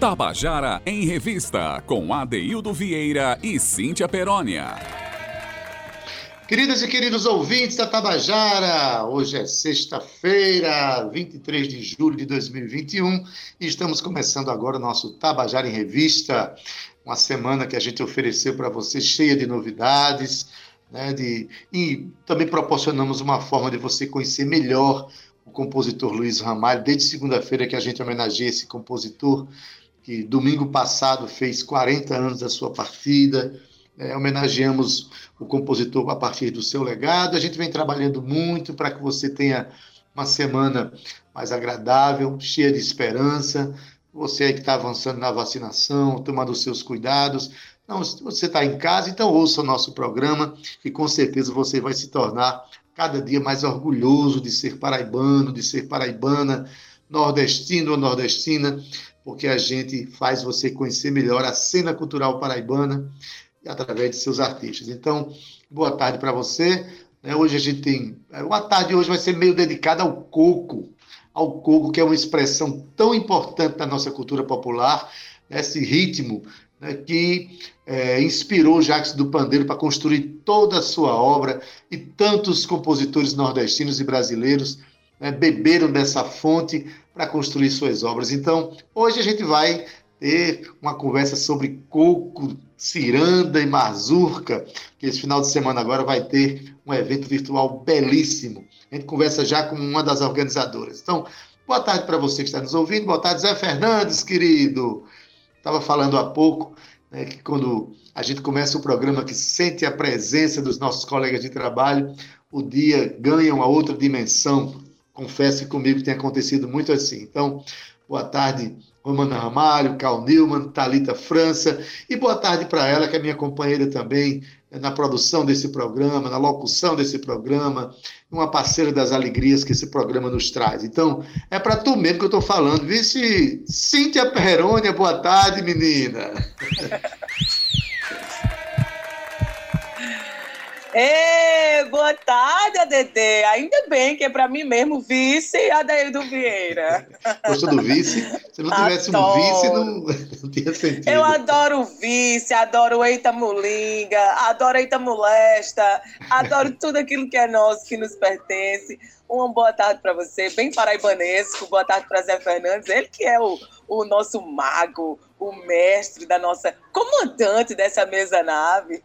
Tabajara em Revista, com Adeildo Vieira e Cíntia Perónia. Queridas e queridos ouvintes da Tabajara, hoje é sexta-feira, 23 de julho de 2021, e estamos começando agora o nosso Tabajara em Revista, uma semana que a gente ofereceu para você cheia de novidades, né, de, e também proporcionamos uma forma de você conhecer melhor o compositor Luiz Ramalho, desde segunda-feira que a gente homenageia esse compositor, que domingo passado fez 40 anos da sua partida. É, homenageamos o compositor a partir do seu legado. A gente vem trabalhando muito para que você tenha uma semana mais agradável, cheia de esperança. Você aí que está avançando na vacinação, tomando os seus cuidados. Não, você está em casa, então ouça o nosso programa e com certeza você vai se tornar cada dia mais orgulhoso de ser paraibano, de ser paraibana, nordestino ou nordestina, porque a gente faz você conhecer melhor a cena cultural paraibana através de seus artistas. Então, boa tarde para você. Né? Hoje a gente tem. Uma tarde hoje vai ser meio dedicada ao coco, ao coco, que é uma expressão tão importante da nossa cultura popular, né? esse ritmo né, que é, inspirou Jacques do Pandeiro para construir toda a sua obra e tantos compositores nordestinos e brasileiros né, beberam dessa fonte para construir suas obras. Então, hoje a gente vai ter uma conversa sobre coco, ciranda e mazurca, que esse final de semana agora vai ter um evento virtual belíssimo. A gente conversa já com uma das organizadoras. Então, boa tarde para você que está nos ouvindo. Boa tarde, Zé Fernandes, querido. Estava falando há pouco né, que quando a gente começa o programa que sente a presença dos nossos colegas de trabalho, o dia ganha uma outra dimensão. Confesse comigo que tem acontecido muito assim. Então, boa tarde, Romana Ramalho, Cal Newman, Talita França, e boa tarde para ela, que é minha companheira também na produção desse programa, na locução desse programa, uma parceira das alegrias que esse programa nos traz. Então, é para tu mesmo que eu estou falando. Vice Cíntia Perrônia, boa tarde, menina. Ei, boa tarde, ADT. Ainda bem que é para mim mesmo, vice Adaildo Vieira. Gostou do vice? Se não tivesse adoro. um vice, não, não tinha sentido. Eu adoro o vice, adoro o Eita Mulinga, adoro Eita Molesta, adoro tudo aquilo que é nosso, que nos pertence. Uma boa tarde para você, bem paraibanesco. Boa tarde para Zé Fernandes, ele que é o, o nosso mago, o mestre da nossa comandante dessa mesa nave.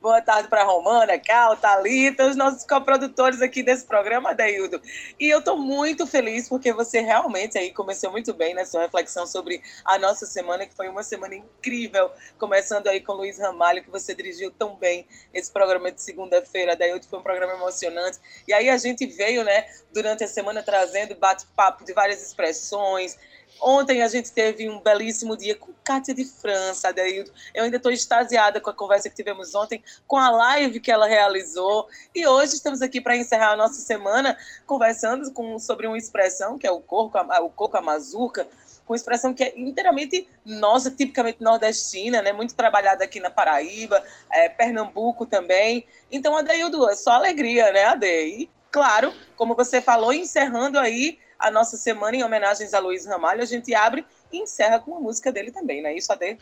Boa tarde para Romana, Cal, Thalita, os nossos coprodutores aqui desse programa, Deildo. E eu estou muito feliz porque você realmente aí começou muito bem na sua reflexão sobre a nossa semana, que foi uma semana incrível, começando aí com o Luiz Ramalho, que você dirigiu tão bem esse programa de segunda-feira, Deildo, foi um programa emocionante. E aí a gente veio, né, né, durante a semana trazendo bate-papo de várias expressões. Ontem a gente teve um belíssimo dia com Kátia de França, Adeildo. Eu ainda estou extasiada com a conversa que tivemos ontem, com a live que ela realizou. E hoje estamos aqui para encerrar a nossa semana conversando com, sobre uma expressão que é o coco, o coco amazuca, com expressão que é inteiramente nossa, tipicamente nordestina, né? muito trabalhada aqui na Paraíba, é, Pernambuco também. Então, Adeildo, é só alegria, né, Ade? E claro, como você falou, encerrando aí a nossa semana em homenagens a Luiz Ramalho, a gente abre e encerra com a música dele também, não é isso, Ade?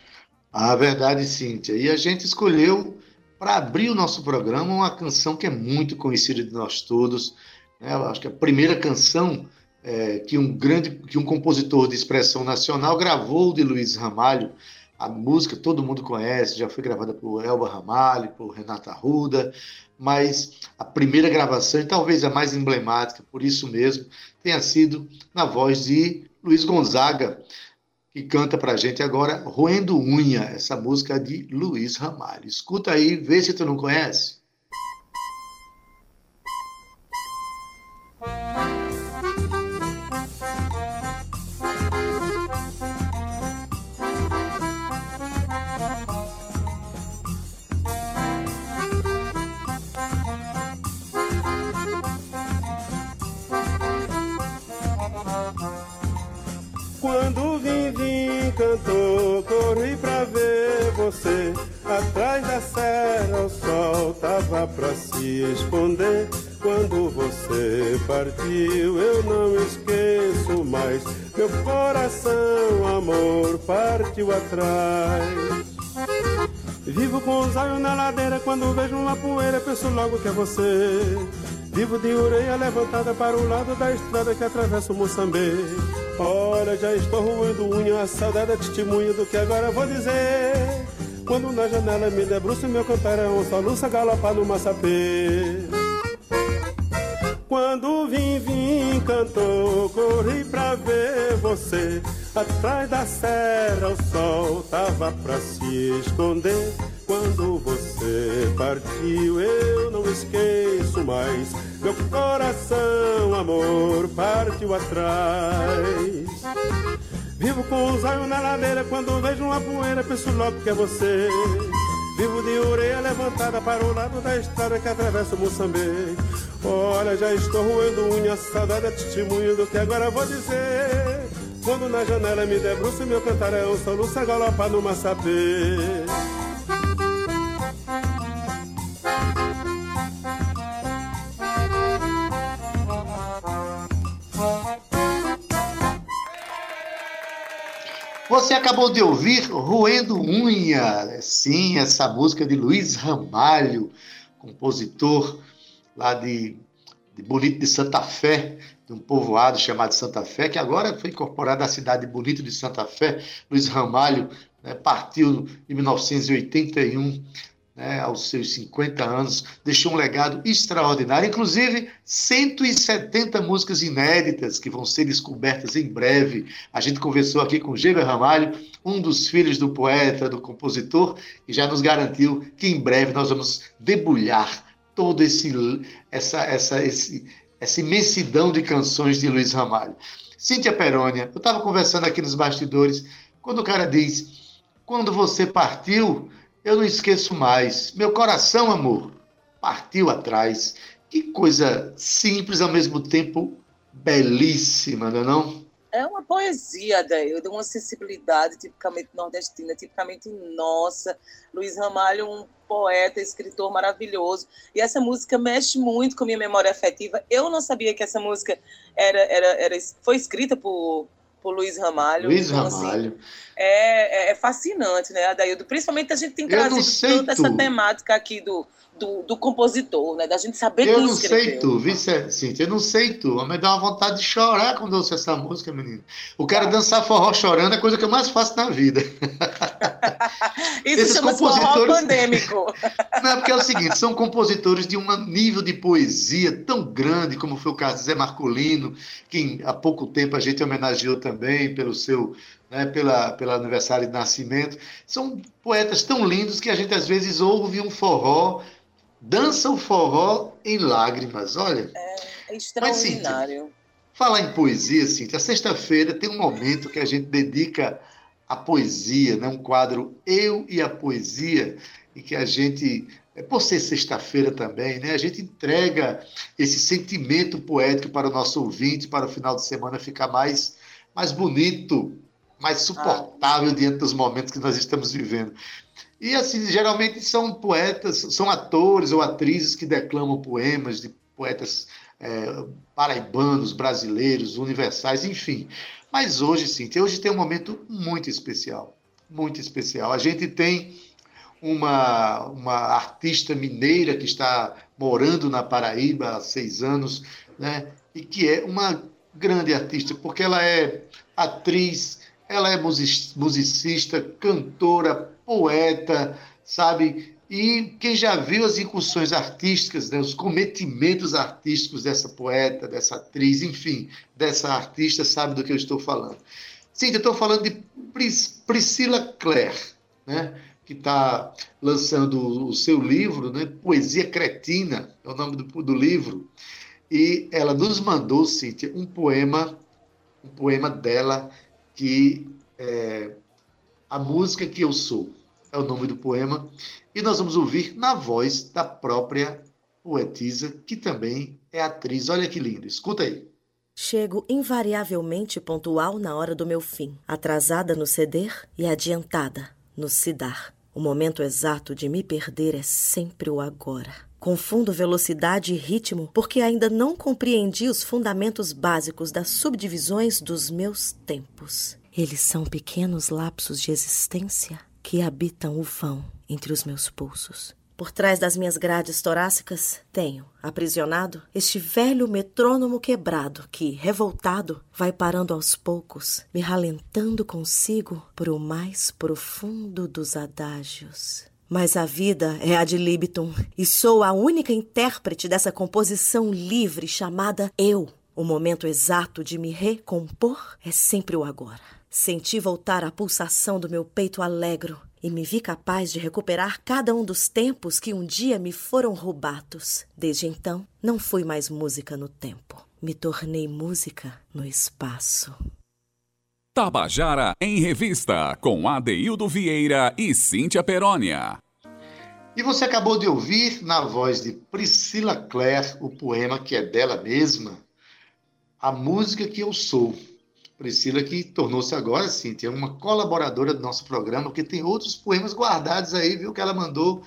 Ah, verdade, Cíntia. E a gente escolheu para abrir o nosso programa uma canção que é muito conhecida de nós todos. Né? Eu acho que a primeira canção é, que um grande, que um compositor de expressão nacional gravou de Luiz Ramalho. A música todo mundo conhece, já foi gravada por Elba Ramalho, por Renata Arruda, mas a primeira gravação, e talvez a mais emblemática, por isso mesmo, tenha sido na voz de Luiz Gonzaga, que canta para a gente agora Roendo Unha, essa música de Luiz Ramalho. Escuta aí, vê se tu não conhece. Você. Atrás da serra o sol tava pra se esconder. Quando você partiu, eu não esqueço mais. Meu coração, amor, partiu atrás. Vivo com os olhos na ladeira, quando vejo uma poeira, penso logo que é você. Vivo de orelha levantada para o lado da estrada que atravessa o Moçambique. Olha, já estou roendo unha, a saudade é testemunho do que agora vou dizer. Quando na janela me debruço, meu cantarão só luça galopar no maçapê. Quando vim, vim, cantou, corri pra ver você. Atrás da serra o sol tava pra se esconder. Quando você partiu, eu não esqueço mais. Meu coração, amor, partiu atrás. Vivo com os olhos na ladeira, quando vejo uma poeira, penso logo que é você. Vivo de orelha levantada para o lado da estrada que atravessa o Moçambique. Olha, já estou roendo unha, saudade é testemunho do que agora vou dizer. Quando na janela me debruço, meu cantarão soluça galopa no maçapê. Você acabou de ouvir Roendo Unha, sim, essa música de Luiz Ramalho, compositor lá de, de Bonito de Santa Fé, de um povoado chamado Santa Fé, que agora foi incorporado à cidade de Bonito de Santa Fé. Luiz Ramalho né, partiu em 1981 né, aos seus 50 anos, deixou um legado extraordinário, inclusive 170 músicas inéditas que vão ser descobertas em breve. A gente conversou aqui com Geber Ramalho, um dos filhos do poeta, do compositor, e já nos garantiu que em breve nós vamos debulhar todo esse essa essa esse, essa imensidão de canções de Luiz Ramalho. Cíntia Perônia, eu estava conversando aqui nos bastidores, quando o cara diz, quando você partiu, eu não esqueço mais. Meu coração, amor, partiu atrás. Que coisa simples, ao mesmo tempo belíssima, não é não? É uma poesia, Daí, de uma sensibilidade tipicamente nordestina, tipicamente nossa. Luiz Ramalho, um poeta, escritor maravilhoso. E essa música mexe muito com minha memória afetiva. Eu não sabia que essa música era, era, era foi escrita por, por Luiz Ramalho. Luiz então, assim, Ramalho. Assim, é, é, fascinante, né, Adaildo? Principalmente a gente tem trazido toda essa temática aqui do, do, do, compositor, né? Da gente saber Eu não sei tu, vice Cíntia, eu não sei tu. Mas me dá uma vontade de chorar quando eu ouço essa música, menino. O cara dançar forró chorando é a coisa que eu mais faço na vida. Isso Esses chama compositores... forró pandêmico. não, é porque é o seguinte, são compositores de um nível de poesia tão grande, como foi o caso de Zé Marcolino, que há pouco tempo a gente homenageou também pelo seu né, pela, pelo aniversário de nascimento. São poetas tão lindos que a gente às vezes ouve um forró, dança o forró em lágrimas. Olha. É, é extraordinário. Mas, falar em poesia, Cíntia, sexta-feira tem um momento que a gente dedica à poesia, né, um quadro Eu e a Poesia, e que a gente é, por ser sexta-feira também, né, a gente entrega esse sentimento poético para o nosso ouvinte, para o final de semana ficar mais, mais bonito, mais suportável ah. diante dos momentos que nós estamos vivendo. E assim, geralmente são poetas, são atores ou atrizes que declamam poemas de poetas é, paraibanos, brasileiros, universais, enfim. Mas hoje, sim, hoje tem um momento muito especial, muito especial. A gente tem uma, uma artista mineira que está morando na Paraíba há seis anos, né? E que é uma grande artista, porque ela é atriz, ela é musicista, cantora, poeta, sabe? E quem já viu as incursões artísticas, né, os cometimentos artísticos dessa poeta, dessa atriz, enfim, dessa artista, sabe do que eu estou falando. Sim, eu estou falando de Pris, Priscila Clare, né, que está lançando o seu livro, né, Poesia Cretina, é o nome do, do livro, e ela nos mandou, Cíntia, um poema, um poema dela que é, a música que eu sou é o nome do poema e nós vamos ouvir na voz da própria poetisa que também é atriz. Olha que lindo, escuta aí. Chego invariavelmente pontual na hora do meu fim, atrasada no ceder e adiantada no se dar. O momento exato de me perder é sempre o agora. Confundo velocidade e ritmo porque ainda não compreendi os fundamentos básicos das subdivisões dos meus tempos. Eles são pequenos lapsos de existência que habitam o vão entre os meus pulsos. Por trás das minhas grades torácicas, tenho, aprisionado, este velho metrônomo quebrado que, revoltado, vai parando aos poucos, me ralentando consigo por o mais profundo dos adágios. Mas a vida é a de Libitum e sou a única intérprete dessa composição livre chamada eu. O momento exato de me recompor é sempre o agora. Senti voltar a pulsação do meu peito alegro e me vi capaz de recuperar cada um dos tempos que um dia me foram roubados. Desde então, não fui mais música no tempo. Me tornei música no espaço. Tabajara em Revista, com Adeildo Vieira e Cíntia Perónia. E você acabou de ouvir, na voz de Priscila Clare, o poema que é dela mesma, A Música que Eu Sou. Priscila, que tornou-se agora, tem uma colaboradora do nosso programa, que tem outros poemas guardados aí, viu? Que ela mandou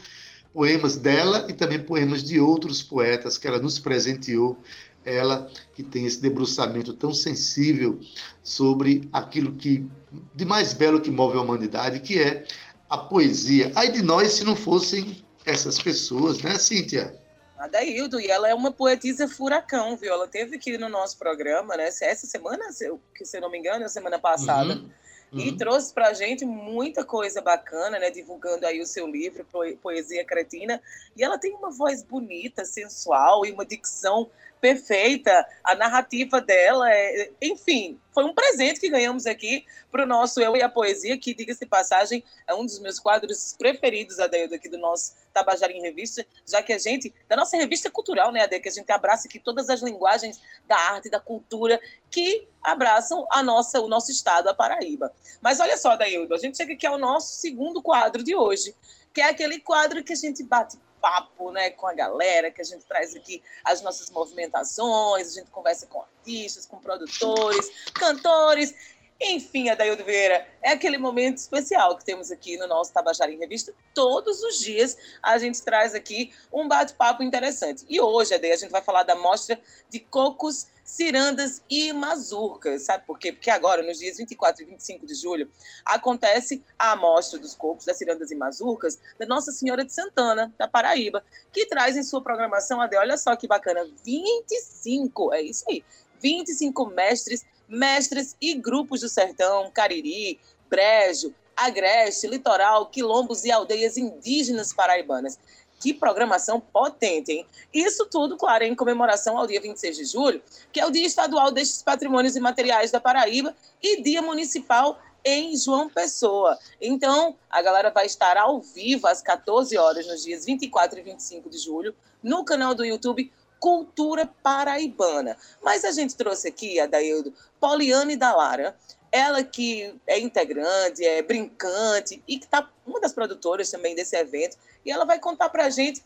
poemas dela e também poemas de outros poetas que ela nos presenteou. Ela que tem esse debruçamento tão sensível sobre aquilo que de mais belo que move a humanidade, que é a poesia. Ai de nós se não fossem essas pessoas, né, Cíntia? A Daildo, e ela é uma poetisa furacão, viu? Ela teve aqui no nosso programa, né? Essa semana, se eu, se eu não me engano, é a semana passada. Uhum. Uhum. E trouxe pra gente muita coisa bacana, né? Divulgando aí o seu livro, Poesia Cretina. E ela tem uma voz bonita, sensual e uma dicção perfeita, a narrativa dela, é, enfim, foi um presente que ganhamos aqui para o nosso Eu e a Poesia, que, diga-se passagem, é um dos meus quadros preferidos, Adeildo, aqui do nosso Tabajara em Revista, já que a gente, da nossa revista cultural, né, Ade, que a gente abraça aqui todas as linguagens da arte, da cultura, que abraçam a nossa, o nosso estado, a Paraíba. Mas olha só, Adeildo, a gente chega aqui ao nosso segundo quadro de hoje, que é aquele quadro que a gente bate papo né, com a galera, que a gente traz aqui as nossas movimentações, a gente conversa com artistas, com produtores, cantores. Enfim, Adaildo Vieira, é aquele momento especial que temos aqui no nosso Tabajara em Revista. Todos os dias a gente traz aqui um bate-papo interessante. E hoje, Adair, a gente vai falar da mostra de cocos cirandas e mazurcas. Sabe por quê? Porque agora, nos dias 24 e 25 de julho, acontece a amostra dos cocos das cirandas e mazurcas da Nossa Senhora de Santana, da Paraíba, que traz em sua programação, Ade, olha só que bacana, 25, é isso aí, 25 mestres, mestres e grupos do sertão, Cariri, Brejo, Agreste, Litoral, Quilombos e aldeias indígenas paraibanas. Que programação potente, hein? Isso tudo, claro, em comemoração ao dia 26 de julho, que é o Dia Estadual destes Patrimônios Imateriais da Paraíba e Dia Municipal em João Pessoa. Então, a galera vai estar ao vivo às 14 horas nos dias 24 e 25 de julho no canal do YouTube Cultura Paraibana. Mas a gente trouxe aqui, a Daildo, Poliane da Lara, ela que é integrante, é brincante e que está uma das produtoras também desse evento, e ela vai contar para a gente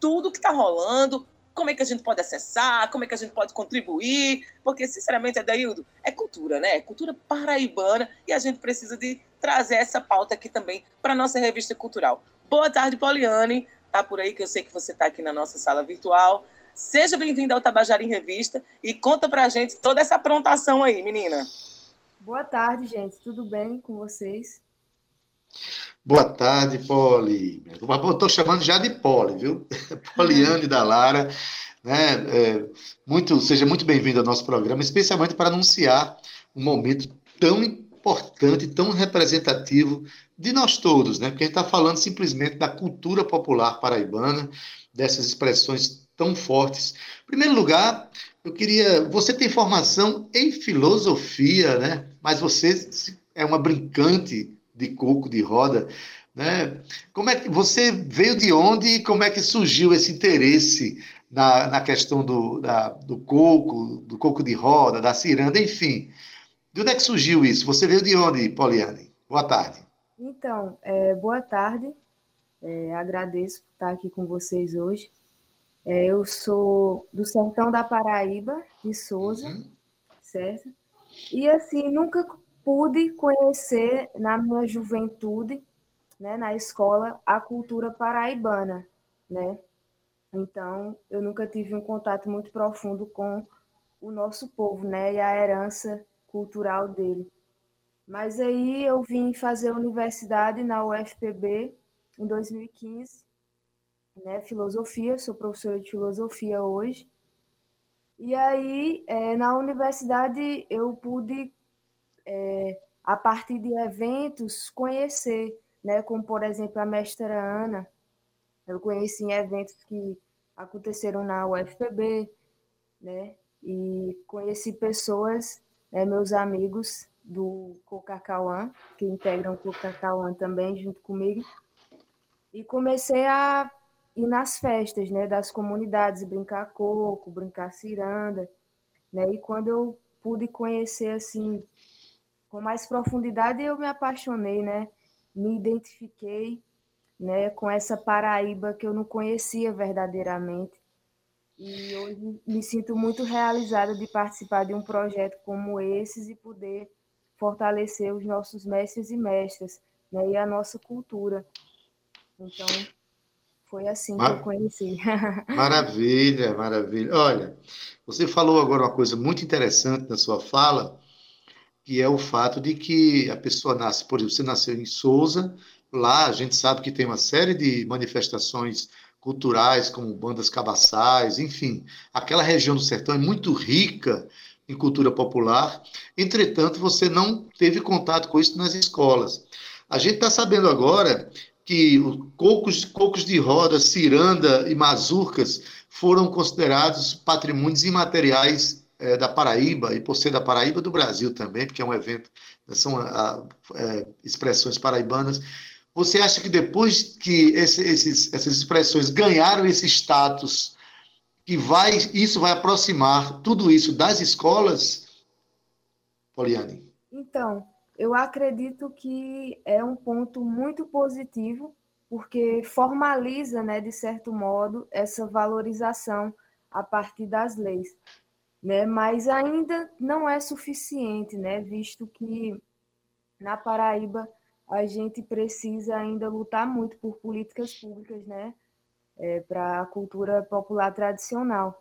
tudo que está rolando, como é que a gente pode acessar, como é que a gente pode contribuir, porque, sinceramente, Adaildo, é cultura, né? É cultura paraibana e a gente precisa de trazer essa pauta aqui também para a nossa revista cultural. Boa tarde, Poliane. Tá por aí que eu sei que você está aqui na nossa sala virtual. Seja bem-vinda ao Tabajara em Revista e conta para a gente toda essa aprontação aí, menina. Boa tarde, gente. Tudo bem com vocês? Boa tarde, Poli. Estou chamando já de Poli, viu? Poliane da Lara. Né? É, muito, seja muito bem-vindo ao nosso programa, especialmente para anunciar um momento tão importante, tão representativo de nós todos, né? Porque a gente está falando simplesmente da cultura popular paraibana, dessas expressões tão fortes. Em primeiro lugar, eu queria. Você tem formação em filosofia, né? Mas você é uma brincante de coco de roda, né? Como é que você veio de onde e como é que surgiu esse interesse na, na questão do, da, do coco, do coco de roda, da ciranda, enfim? De onde é que surgiu isso? Você veio de onde, Poliane? Boa tarde. Então, é, boa tarde. É, agradeço por estar aqui com vocês hoje. É, eu sou do sertão da Paraíba, de Souza, uhum. certo? E assim, nunca pude conhecer na minha juventude né, na escola a cultura paraibana, né? Então, eu nunca tive um contato muito profundo com o nosso povo, né, e a herança cultural dele. Mas aí eu vim fazer universidade na UFPB em 2015, né, filosofia, sou professora de filosofia hoje. E aí, é, na universidade, eu pude, é, a partir de eventos, conhecer, né, como, por exemplo, a mestra Ana. Eu conheci em eventos que aconteceram na UFPB, né, e conheci pessoas, né, meus amigos do Cocacauã, que integram o Cocacauã também junto comigo, e comecei a ir nas festas, né, das comunidades, brincar coco, brincar ciranda, né, e quando eu pude conhecer, assim, com mais profundidade, eu me apaixonei, né, me identifiquei, né, com essa Paraíba que eu não conhecia verdadeiramente, e hoje me sinto muito realizada de participar de um projeto como esses e poder fortalecer os nossos mestres e mestras, né, e a nossa cultura. Então, foi assim Mar... que eu conheci. maravilha, maravilha. Olha, você falou agora uma coisa muito interessante na sua fala, que é o fato de que a pessoa nasce, por exemplo, você nasceu em Souza, lá a gente sabe que tem uma série de manifestações culturais, como bandas cabaçais, enfim, aquela região do sertão é muito rica em cultura popular, entretanto, você não teve contato com isso nas escolas. A gente está sabendo agora que cocos, cocos de roda, ciranda e mazurcas foram considerados patrimônios imateriais é, da Paraíba, e por ser da Paraíba, do Brasil também, porque é um evento, são a, é, expressões paraibanas. Você acha que depois que esse, esses, essas expressões ganharam esse status que vai, isso vai aproximar tudo isso das escolas, Poliane? Então, eu acredito que é um ponto muito positivo, porque formaliza, né, de certo modo, essa valorização a partir das leis. Né? Mas ainda não é suficiente, né? visto que na Paraíba a gente precisa ainda lutar muito por políticas públicas, né? é, para a cultura popular tradicional.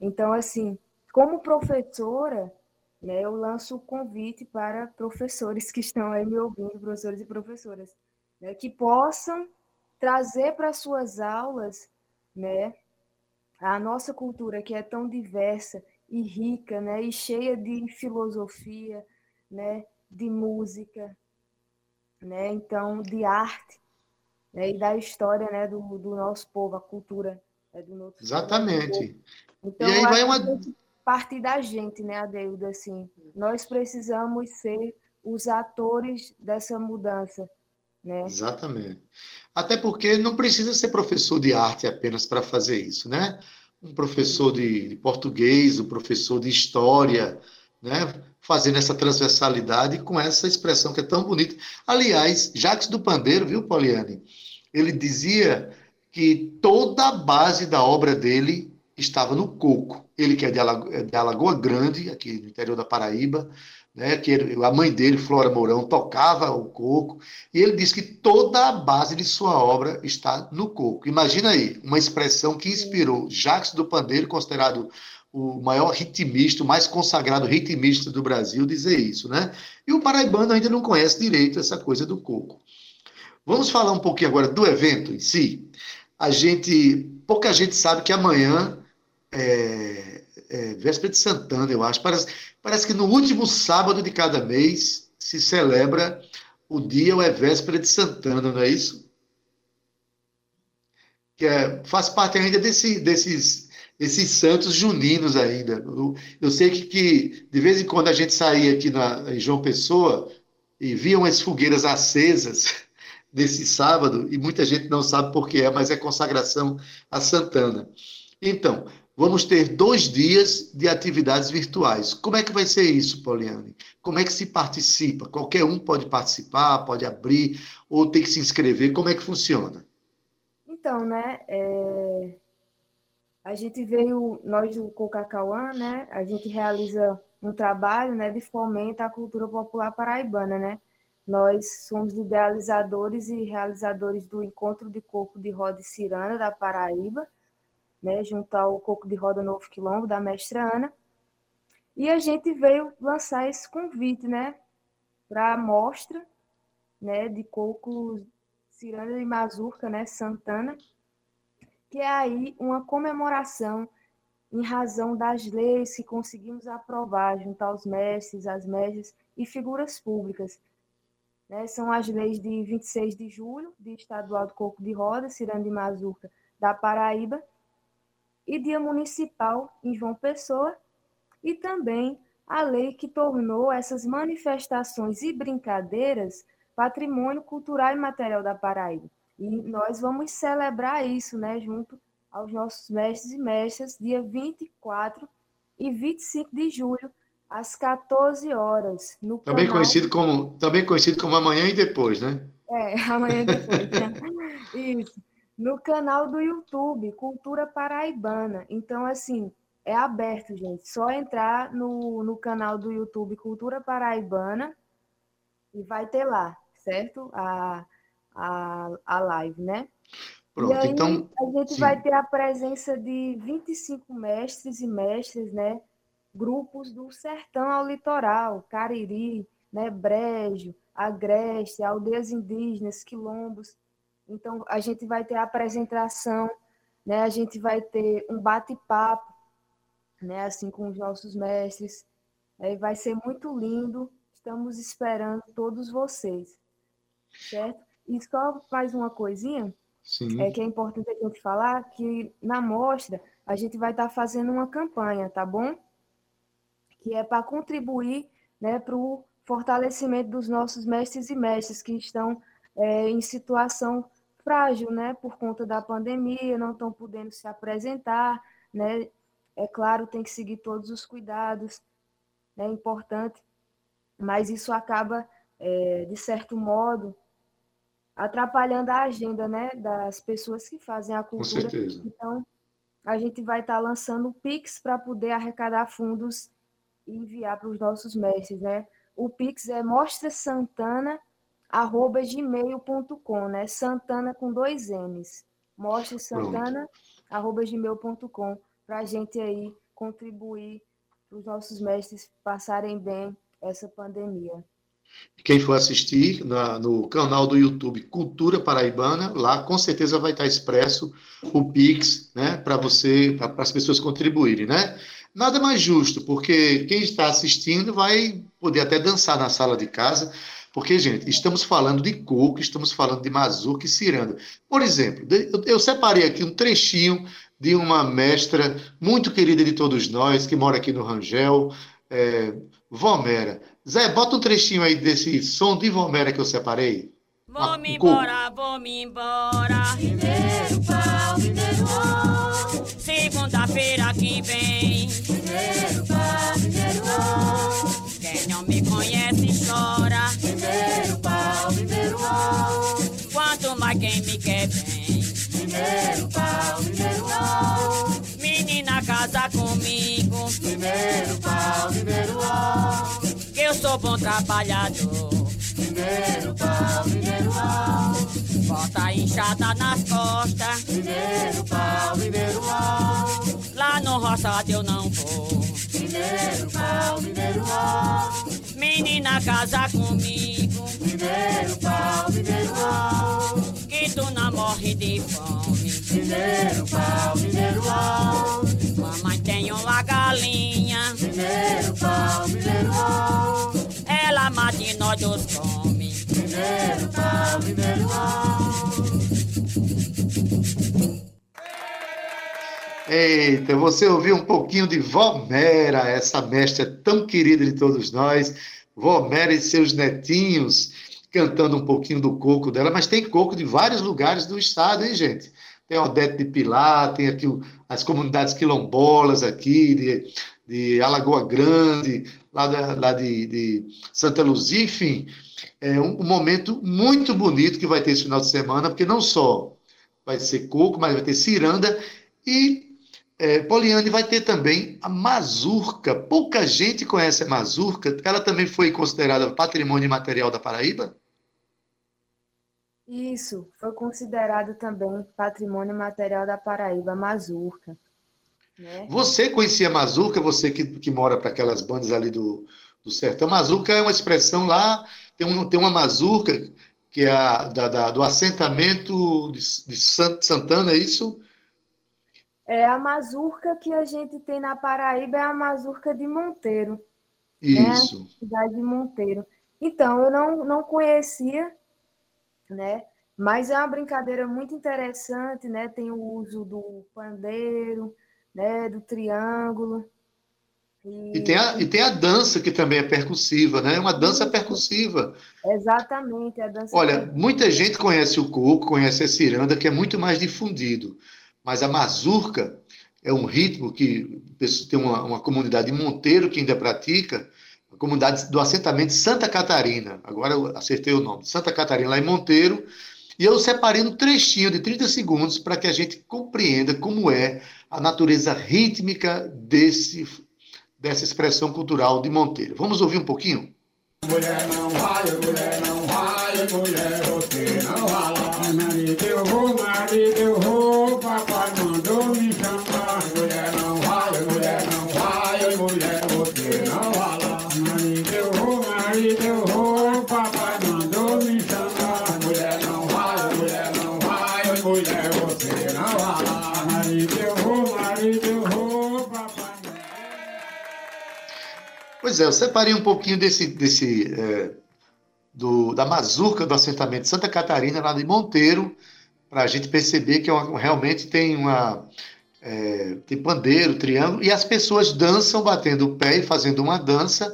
Então, assim, como professora, né, eu lanço o convite para professores que estão aí me ouvindo, professores e professoras, né, que possam trazer para suas aulas né, a nossa cultura, que é tão diversa e rica, né, e cheia de filosofia, né, de música, né, então, de arte, né, e da história né, do, do nosso povo, a cultura né, do nosso Exatamente. Então, e aí vai uma parte da gente, né, Adeuda, assim, nós precisamos ser os atores dessa mudança, né? Exatamente. Até porque não precisa ser professor de arte apenas para fazer isso, né? Um professor de português, um professor de história, né? Fazendo essa transversalidade com essa expressão que é tão bonita. Aliás, Jacques do Pandeiro, viu, Poliane? Ele dizia que toda a base da obra dele estava no coco. Ele que é de Alagoa, é de Alagoa Grande, aqui no interior da Paraíba, né, que ele, a mãe dele, Flora Mourão, tocava o coco, e ele disse que toda a base de sua obra está no coco. Imagina aí, uma expressão que inspirou Jacques do Pandeiro, considerado o maior ritmista, o mais consagrado ritmista do Brasil, dizer isso, né? E o paraibano ainda não conhece direito essa coisa do coco. Vamos falar um pouquinho agora do evento em si. A gente, pouca gente sabe que amanhã é, é véspera de Santana, eu acho. Parece, parece que no último sábado de cada mês se celebra o dia ou é véspera de Santana, não é isso? Que é, faz parte ainda desse, desses esses santos juninos ainda. Eu, eu sei que, que, de vez em quando a gente saía aqui na, em João Pessoa e via umas fogueiras acesas nesse sábado, e muita gente não sabe por que é, mas é consagração a Santana. Então, vamos ter dois dias de atividades virtuais. Como é que vai ser isso, Poliane? Como é que se participa? Qualquer um pode participar, pode abrir, ou tem que se inscrever? Como é que funciona? Então, né, é... a gente veio, nós do Cocacauã, né, a gente realiza um trabalho, né, de fomento à cultura popular paraibana, né, Nós somos idealizadores e realizadores do Encontro de Coco de Roda e Cirana da Paraíba, né, junto ao Coco de Roda Novo Quilombo da Mestra Ana. E a gente veio lançar esse convite, né, para a mostra, né, de coco Ciranda e Mazurca, né, Santana, que é aí uma comemoração em razão das leis que conseguimos aprovar junto aos mestres, às mestres e figuras públicas né? São as leis de 26 de julho, de Estadual do Corpo de Roda, Ciranda e Mazurca, da Paraíba, e Dia Municipal em João Pessoa, e também a lei que tornou essas manifestações e brincadeiras patrimônio cultural e material da Paraíba. E nós vamos celebrar isso, né, junto aos nossos mestres e mestras, dia 24 e 25 de julho, às 14 horas. No também, canal... conhecido como, também conhecido como Amanhã e Depois, né? É, Amanhã e Depois. né? Isso. No canal do YouTube, Cultura Paraibana. Então, assim, é aberto, gente. Só entrar no, no canal do YouTube Cultura Paraibana e vai ter lá, certo? A, a, a live, né? Pronto, e aí, então. A gente sim. vai ter a presença de 25 mestres e mestras, né? grupos do sertão ao litoral, Cariri, né, Brejo, Agreste, aldeias indígenas, quilombos. Então, a gente vai ter a apresentação, né, a gente vai ter um bate-papo, né, assim, com os nossos mestres. É, vai ser muito lindo. Estamos esperando todos vocês, certo? E só mais uma coisinha, Sim. é que é importante a gente falar que na mostra a gente vai estar fazendo uma campanha, tá bom? que é para contribuir né, para o fortalecimento dos nossos mestres e mestres que estão é, em situação frágil, né, por conta da pandemia, não estão podendo se apresentar, né, é claro, tem que seguir todos os cuidados, é né, importante, mas isso acaba, é, de certo modo, atrapalhando a agenda, né, das pessoas que fazem a cultura. Com certeza. Então, a gente vai estar lançando o Pix para poder arrecadar fundos e enviar para os nossos mestres, né? O Pix é mostrasantana@gmail.com, né? Santana com dois N's. mostrasantana@gmail.com para a gente aí contribuir para os nossos mestres passarem bem essa pandemia. Quem for assistir na, no canal do YouTube Cultura Paraibana, lá com certeza vai estar expresso o Pix, né, para você, para as pessoas contribuírem, né? Nada mais justo, porque quem está assistindo vai poder até dançar na sala de casa, porque, gente, estamos falando de coco, estamos falando de mazuca e ciranda. Por exemplo, eu separei aqui um trechinho de uma mestra muito querida de todos nós, que mora aqui no Rangel, é, Vomera. Zé, bota um trechinho aí desse som de Vomera que eu separei. Vou-me ah, embora, vou-me embora. Mineiro pau, mineiro ó. Segunda-feira que vem. Mineiro pau, mineiro ó. Que eu sou bom trabalhador. Mineiro pau, mineiro ó. Bota inchada nas costas. Mineiro pau, mineiro ó. Lá no roçado eu não vou. Mineiro pau, mineiro ó. Menina casa comigo. Mineiro pau, mineiro ó. Que tu não morre de fome. Mineiro pau, mineiro ó. Mamãe tem uma galinha. Mineiro pau, mineiro ó. Ela mata e nós dois come. Mineiro pau, mineiro ó. Eita, você ouviu um pouquinho de Vomera, essa mestra tão querida de todos nós. Vomera e seus netinhos cantando um pouquinho do coco dela, mas tem coco de vários lugares do estado, hein, gente? Tem Odete de Pilar, tem aqui as comunidades quilombolas aqui, de, de Alagoa Grande, lá, da, lá de, de, Santa Luzia, enfim. É um, um, momento muito bonito que vai ter esse final de semana, porque não só vai ser coco, mas vai ter ciranda e É, Poliane vai ter também a mazurca. Pouca gente conhece a mazurca. Ela também foi considerada patrimônio material da Paraíba? Isso, foi considerado também patrimônio material da Paraíba, mazurca. Né? Você conhecia mazurca, você que, que mora para aquelas bandas ali do, do sertão. Mazurca é uma expressão lá, tem, um, tem uma mazurca que é a, da, da, do assentamento de, de Santana, é isso? É a mazurca que a gente tem na Paraíba, é a mazurca de Monteiro. Né? Isso. Né? cidade de Monteiro. Então, eu não, não conhecia, né? Mas é uma brincadeira muito interessante, né? Tem o uso do pandeiro, né? Do triângulo. E... e, tem a, e tem a dança que também é percussiva, né? Uma dança percussiva. Exatamente, a dança. Olha, percussiva. muita gente conhece o coco, conhece a ciranda, que é muito mais difundido. Mas a mazurca é um ritmo que tem uma, uma comunidade em Monteiro que ainda pratica, comunidade do assentamento Santa Catarina. Agora eu acertei o nome, Santa Catarina, lá em Monteiro. E eu separei um trechinho de 30 segundos para que a gente compreenda como é a natureza rítmica desse dessa expressão cultural de Monteiro. Vamos ouvir um pouquinho? Mulher não vai, mulher não vai, mulher você não vai. Marido marido Pois é, eu separei um pouquinho desse, desse é, do, da mazurca do assentamento Santa Catarina, lá de Monteiro, para a gente perceber que é uma, realmente tem uma. É, tem pandeiro, triângulo, e as pessoas dançam batendo o pé e fazendo uma dança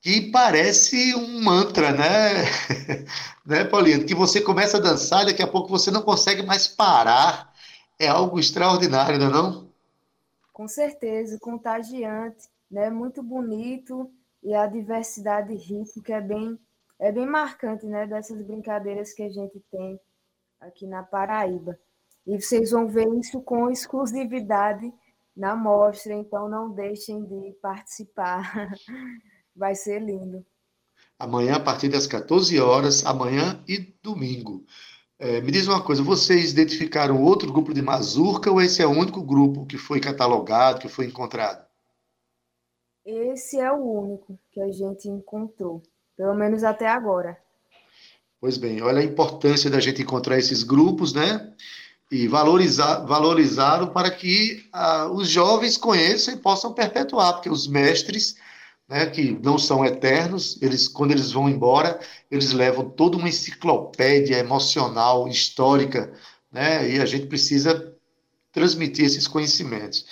que parece um mantra, né? né, Paulinho? Que você começa a dançar, daqui a pouco você não consegue mais parar. É algo extraordinário, não é não? Com certeza, contagiante né? Muito bonito e a diversidade rítmica é bem é bem marcante, né? Dessas brincadeiras que a gente tem aqui na Paraíba. E vocês vão ver isso com exclusividade na mostra, então não deixem de participar. Vai ser lindo. Amanhã, a partir das 14 horas, amanhã e domingo. É, me diz uma coisa, vocês identificaram outro grupo de mazurca ou esse é o único grupo que foi catalogado, que foi encontrado? Esse é o único que a gente encontrou, pelo menos até agora. Pois bem, olha a importância da gente encontrar esses grupos, né? E valorizar, valorizar para que ah, os jovens conheçam e possam perpetuar, porque os mestres, né, que não são eternos, eles, quando eles vão embora, eles levam toda uma enciclopédia emocional, histórica, né? E a gente precisa transmitir esses conhecimentos.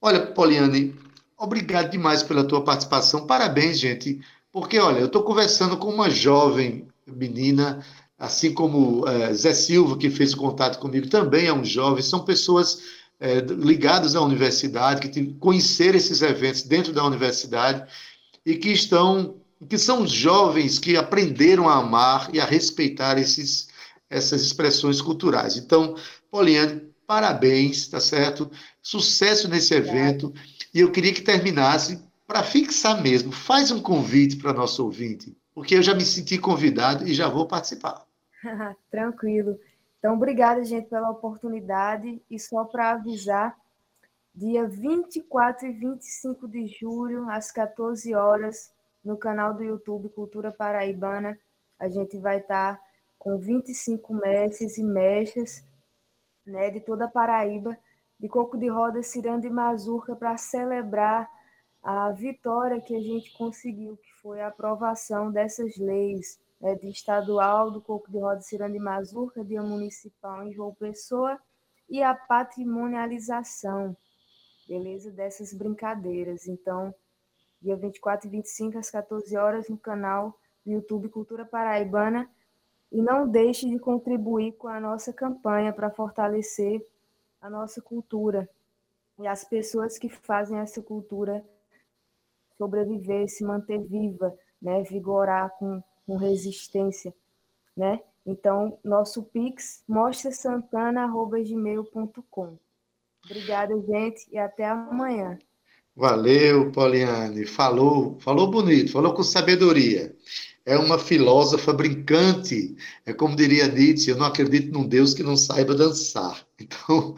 Olha, Poliane, Obrigado demais pela tua participação. Parabéns, gente. Porque, olha, eu estou conversando com uma jovem menina, assim como é, Zé Silva, que fez contato comigo, também é um jovem. São pessoas é, ligadas à universidade, que conheceram esses eventos dentro da universidade e que estão, que são jovens que aprenderam a amar e a respeitar esses, essas expressões culturais. Então, Poliane, parabéns, tá certo? Sucesso nesse evento. E eu queria que terminasse para fixar mesmo. Faz um convite para nosso ouvinte, porque eu já me senti convidado e já vou participar. Tranquilo. Então, obrigada, gente, pela oportunidade. E só para avisar, dia 24 e 25 de julho, às 14 horas, no canal do YouTube Cultura Paraibana, a gente vai estar com 25 mestres e mestras né, de toda a Paraíba de coco de roda, ciranda e mazurca para celebrar a vitória que a gente conseguiu, que foi a aprovação dessas leis né, de estadual do coco de roda, ciranda e mazurca, dia municipal em João Pessoa e a patrimonialização, beleza, dessas brincadeiras. Então, dia 24 e 25 às 14 horas no canal do YouTube Cultura Paraibana e não deixe de contribuir com a nossa campanha para fortalecer a nossa cultura e as pessoas que fazem essa cultura sobreviver, se manter viva, né, vigorar com, com resistência, né? Então, nosso Pix mostra santana@gmail.com. Obrigada, gente, e até amanhã. Valeu, Poliane. Falou, falou bonito, falou com sabedoria. É uma filósofa brincante. É como diria Nietzsche, eu não acredito num Deus que não saiba dançar. Então,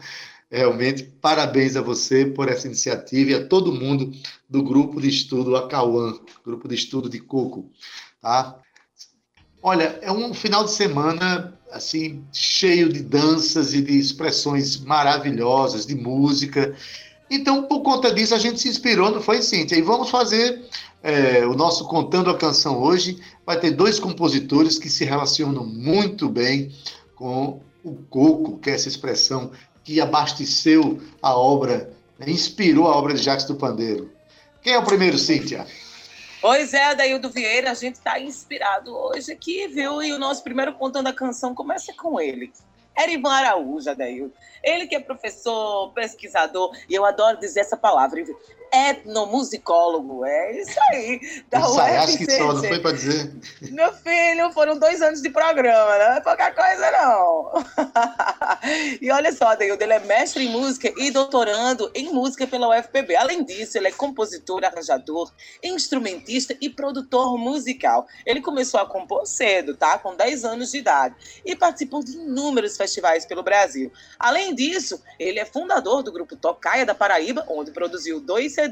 realmente, parabéns a você por essa iniciativa e a todo mundo do grupo de estudo Acauã, grupo de estudo de Coco, tá? Olha, é um final de semana assim cheio de danças e de expressões maravilhosas, de música. Então, por conta disso, a gente se inspirou, não foi, Cíntia? E vamos fazer é, o nosso Contando a Canção hoje. Vai ter dois compositores que se relacionam muito bem com o coco, que é essa expressão que abasteceu a obra, né, inspirou a obra de Jacques do Pandeiro. Quem é o primeiro, Cíntia? Pois é, Adaildo Vieira, a gente está inspirado hoje aqui, viu? E o nosso primeiro Contando a Canção começa com ele. Erivan Araújo, Adaildo. Ele que é professor, pesquisador, e eu adoro dizer essa palavra, etnomusicólogo. É isso aí. Da isso aí, acho que só, não foi para dizer. Meu filho, foram dois anos de programa, não é pouca coisa, não. e olha só, Deildo, ele é mestre em música e doutorando em música pela UFPB. Além disso, ele é compositor, arranjador, instrumentista e produtor musical. Ele começou a compor cedo, tá? Com 10 anos de idade. E participou de inúmeros festivais pelo Brasil. Além disso, ele é fundador do grupo Tocaia da Paraíba, onde produziu dois CDs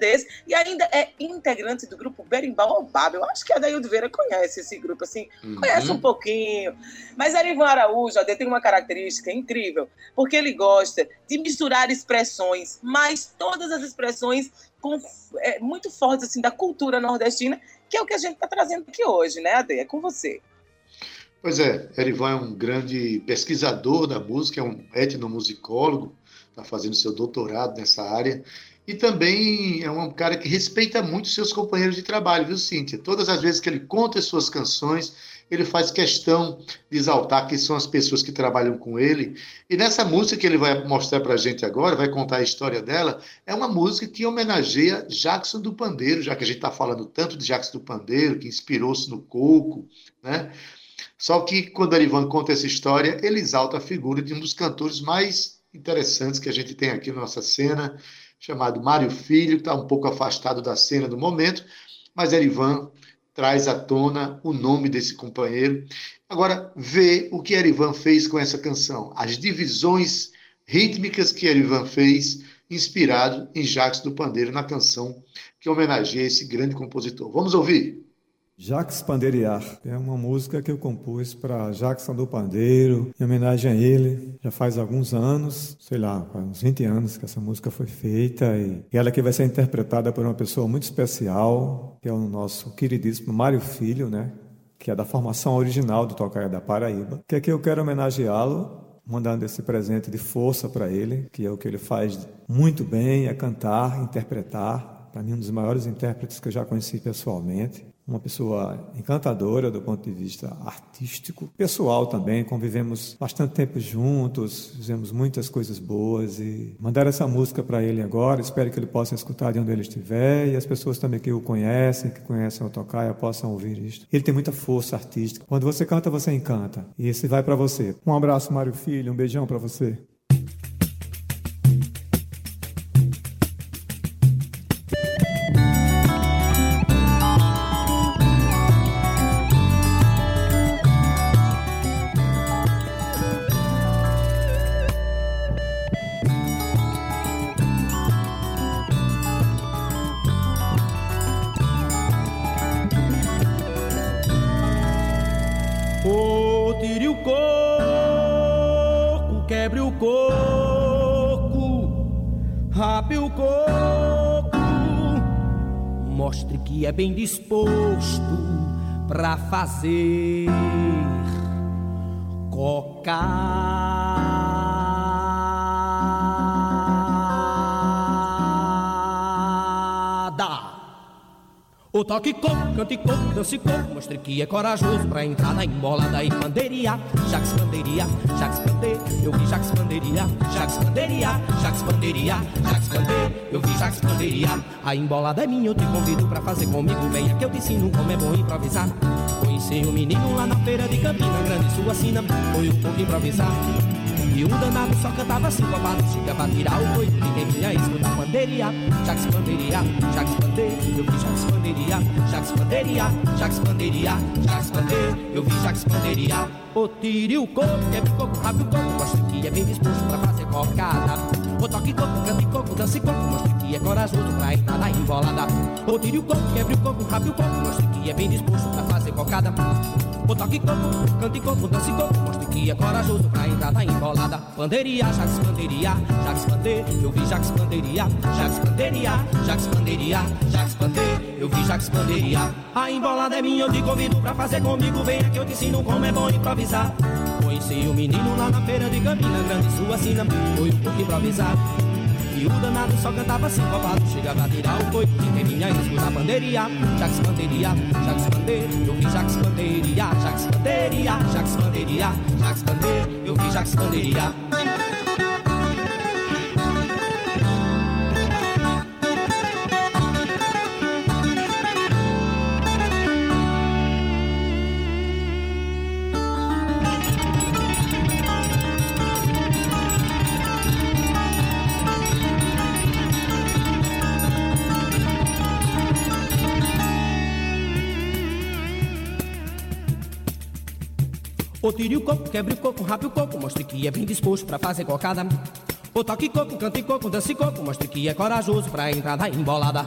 e ainda é integrante do grupo Berimbau ao Bab. Eu acho que a Daildo Vera conhece esse grupo, assim, uhum. conhece um pouquinho. Mas Arivan Araújo ó, tem uma característica incrível, porque ele gosta de misturar expressões, mas todas as expressões com, é, muito fortes assim, da cultura nordestina, que é o que a gente está trazendo aqui hoje, né, Ade? É com você. Pois é, Erivan é um grande pesquisador da música, é um etnomusicólogo, está fazendo seu doutorado nessa área e também é um cara que respeita muito seus companheiros de trabalho, viu, Cíntia? Todas as vezes que ele conta as suas canções, ele faz questão de exaltar quem são as pessoas que trabalham com ele. E nessa música que ele vai mostrar para a gente agora, vai contar a história dela, é uma música que homenageia Jackson do Pandeiro, já que a gente está falando tanto de Jackson do Pandeiro, que inspirou-se no coco, né? Só que quando Arivan conta essa história, ele exalta a figura de um dos cantores mais interessantes que a gente tem aqui na nossa cena, chamado Mário Filho, está um pouco afastado da cena do momento, mas Erivan traz à tona o nome desse companheiro. Agora, vê o que Erivan fez com essa canção, as divisões rítmicas que Erivan fez, inspirado em Jacques do Pandeiro, na canção que homenageia esse grande compositor. Vamos ouvir? Jacques Pandeirear. É uma música que eu compus para Jackson do Pandeiro, em homenagem a ele. Já faz alguns anos, sei lá, uns 20 anos que essa música foi feita e ela que vai ser interpretada por uma pessoa muito especial, que é o nosso queridíssimo Mário Filho, né? Que é da formação original do Tocaia da Paraíba. Que aqui eu quero homenageá-lo mandando esse presente de força para ele, que é o que ele faz muito bem, é cantar, interpretar. Para mim, um dos maiores intérpretes que eu já conheci pessoalmente uma pessoa encantadora do ponto de vista artístico, pessoal também, convivemos bastante tempo juntos, fizemos muitas coisas boas e mandar essa música para ele agora, espero que ele possa escutar de onde ele estiver e as pessoas também que o conhecem, que conhecem o Tocaia, possam ouvir isto. Ele tem muita força artística. Quando você canta, você encanta. E esse vai para você. Um abraço, Mário Filho, um beijão para você. É bem disposto para fazer Coco, dance coco, mostre que é corajoso pra entrar na embolada e pandeiria. Jax pandeiria, Jax pandeia, eu vi Jax pandeiria, Jax pandeiria, Jax pandeiria, Jax pandeia, eu vi Jax pandeiria. A embolada é minha, eu te convido pra fazer comigo, venha que eu te ensino como é bom improvisar. Conheci um menino lá na feira de Campina Grande, sua sina, foi um pouco improvisar. E um danado só cantava sincopado Chegava a tirar o coito, ninguém vinha escutar pandeiria Jax pandeiria, Jax pandeiro Eu vi Jax pandeiria, Jax pandeiria Jax pandeiria, Jax pandeiro Eu vi Jax pandeiria O tire o coco, quebre o coco, rabe o coco. Mostra que é bem disposto pra fazer cocada. O toque coco, cante coco, dance coco. Mostra que é corajoso pra entrar na embolada. O tire o coco, quebre o coco, rabe o coco Mostra que é bem disposto pra fazer cocada. O toque coco, cante coco, dance coco Mostra que é corajoso pra entrar na embolada. Pandeiria, Jax pandeiria, Jax pandeiro Eu vi Jax pandeiria, Jax pandeiria Jax pandeiria, Jax pandeiro Eu vi Jax pandeiria A embolada é minha, eu te convido pra fazer comigo. Vem aqui, eu te ensino como é bom improvisar. Conheci o menino lá na feira de Campina Grande Sua sina. Foi um pouco improvisado e o danado só cantava sincopado Chegava a tirar o coito de quem vinha escutar pandeiria Jax pandeiria, Jax pandeiro Eu vi Jax pandeiria, Jax pandeiria Jax pandeiria, Jax pandeiro Eu vi Jax pandeiria Ou tire o coco, quebre o coco, rape o coco, mostre que é bem disposto pra fazer cocada. Ou toque coco, cante coco, dance coco, mostre que é corajoso pra entrar na embolada.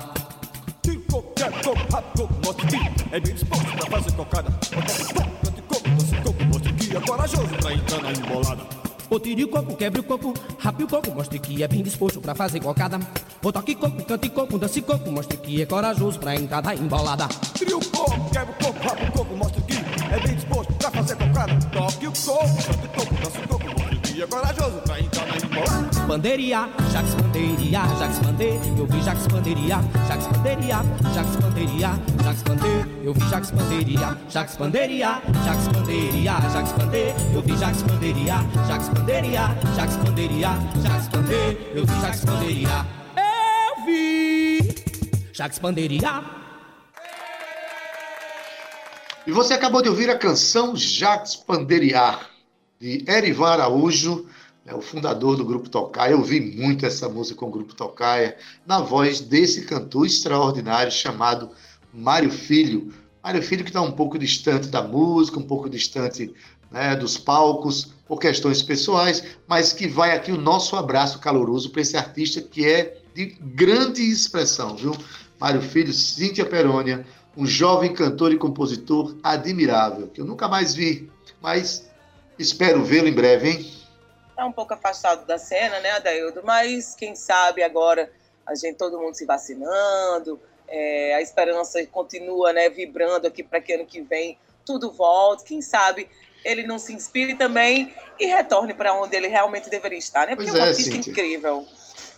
Tire coco, quebre coco, rape coco, mostre que é bem disposto pra fazer cocada. Ou toque coco, cante coco, dance coco, mostre que é corajoso pra entrar na embolada. Ou tire o coco, quebre o coco, rape o coco, mostre que é bem disposto pra fazer cocada. Ou toque coco, cante coco, dance coco, mostre que é corajoso pra entrar na embolada. Tire o coco, quebre o coco, rape o coco, mostre que é bem disposto pra fazer cocada. Toque o coco, cante coco, dance coco, mostre que é corajoso pra entrar na embolada. Pandeiria, Jax pandeiria, Jax pandeiro, eu vi Jax pandeiria, Jax pandeiria, Jax pandeiria, Jax pandeiro, eu vi Jax pandeiria, Jax pandeiria, Jax pandeiria, Jax pandeiro, eu vi Jax pandeiria, Jax pandeiria, Jax pandeiria, Jax pandeiro, eu vi Jax pandeiria. Eu vi Jax pandeiria. E você acabou de ouvir a canção Jax Panderiar, de Erivan Araújo, né, o fundador do Grupo Tocaia. Eu vi muito essa música com o Grupo Tocaia, na voz desse cantor extraordinário chamado Mário Filho. Mário Filho que está um pouco distante da música, um pouco distante né, dos palcos, por questões pessoais, mas que vai aqui o nosso abraço caloroso para esse artista que é de grande expressão, viu? Mário Filho, Cíntia Perônia, um jovem cantor e compositor admirável, que eu nunca mais vi, mas espero vê-lo em breve, hein? Está um pouco afastado da cena, né, Adaildo? Mas quem sabe agora a gente, todo mundo se vacinando, é, a esperança continua né, vibrando aqui para que ano que vem tudo volte. Quem sabe ele não se inspire também e retorne para onde ele realmente deveria estar, né? Porque Pois é um é, artista incrível.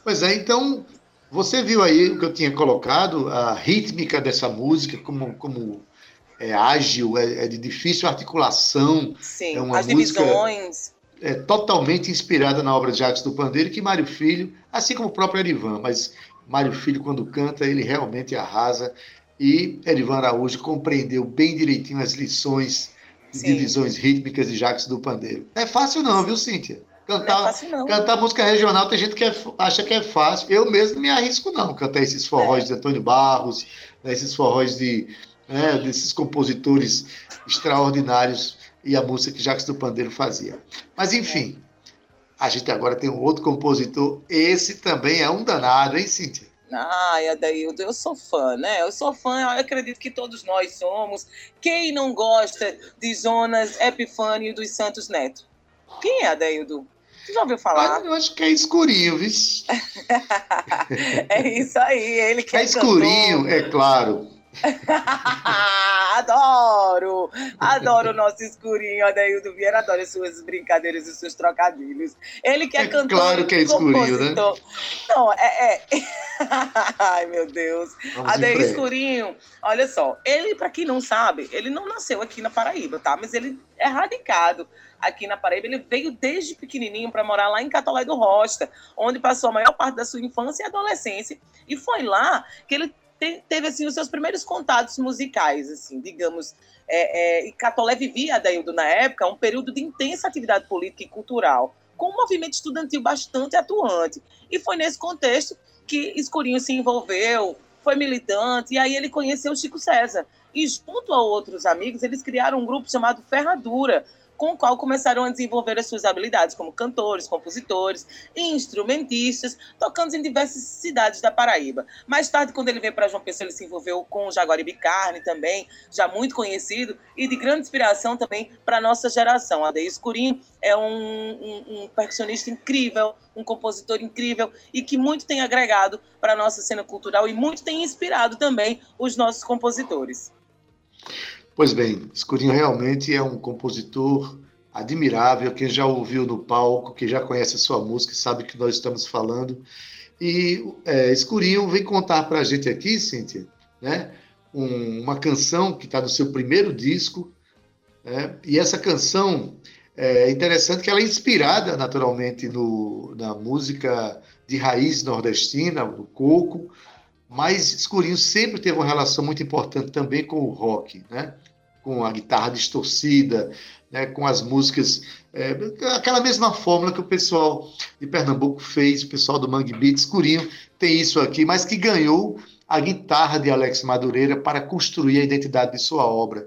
Pois é, então você viu aí o que eu tinha colocado, a rítmica dessa música, como, como é ágil, é, é de difícil articulação, Sim, É uma as música- divisões. é totalmente inspirada na obra de Jacques do Pandeiro, que Mário Filho, assim como o próprio Erivan, mas Mário Filho, quando canta, ele realmente arrasa. E Erivan Araújo compreendeu bem direitinho as lições de Sim. divisões rítmicas de Jacques do Pandeiro. Não é fácil não, viu, Cíntia? Não é Cantar, fácil, não. cantar música regional, tem gente que é- acha que é fácil. Eu mesmo não me arrisco, não, cantar esses forróis de Antônio Barros, né, esses forróis de, né, desses compositores extraordinários e a música que Jacques do Pandeiro fazia. Mas, enfim, a gente agora tem um outro compositor. Esse também é um danado, hein, Cíntia? Ai, Adaildo, eu sou fã, né? Eu sou fã, eu acredito que todos nós somos. Quem não gosta de Jonas Epifânio dos Santos Neto? Quem é, Adaildo? Você já ouviu falar? Eu acho que é escurinho, viu? é isso aí, ele que é, É escurinho, cantor. é claro. adoro! Adoro o nosso escurinho, Adaildo Vieira, adoro as suas brincadeiras e seus trocadilhos. Ele que é, É cantor. claro que é escurinho, né? Não, é. é... Ai, meu Deus. Frente. Escurinho, olha só, ele, para quem não sabe, ele não nasceu aqui na Paraíba, tá? Mas ele é radicado aqui na Paraíba. Ele veio desde pequenininho para morar lá em Catolé do Rocha, onde passou a maior parte da sua infância e adolescência. E foi lá que ele te- teve assim os seus primeiros contatos musicais, assim, digamos. É, é, e Catolé vivia, Adaildo, na época, um período de intensa atividade política e cultural, com um movimento estudantil bastante atuante. E foi nesse contexto que Escurinho se envolveu, foi militante, e aí ele conheceu Chico César. E junto a outros amigos, eles criaram um grupo chamado Ferradura, com o qual começaram a desenvolver as suas habilidades como cantores, compositores e instrumentistas, tocando em diversas cidades da Paraíba. Mais tarde, quando ele veio para João Pessoa, ele se envolveu com o Jaguaribe Carne também, já muito conhecido e de grande inspiração também para a nossa geração. Adeir Escurinho é um, um, um percussionista incrível, um compositor incrível e que muito tem agregado para a nossa cena cultural e muito tem inspirado também os nossos compositores. Pois bem, Escurinho realmente é um compositor admirável. Quem já ouviu no palco, quem já conhece a sua música, sabe que nós estamos falando. E é, Escurinho vem contar para a gente aqui, Cíntia, né, um, uma canção que está no seu primeiro disco. Né, e essa canção é interessante que ela é inspirada naturalmente no, na música de raiz nordestina, do coco, mas Escurinho sempre teve uma relação muito importante também com o rock, né? com a guitarra distorcida, né, com as músicas, é, aquela mesma fórmula que o pessoal de Pernambuco fez, o pessoal do Mangue Beat, Escurinho tem isso aqui, mas que ganhou a guitarra de Alex Madureira para construir a identidade de sua obra,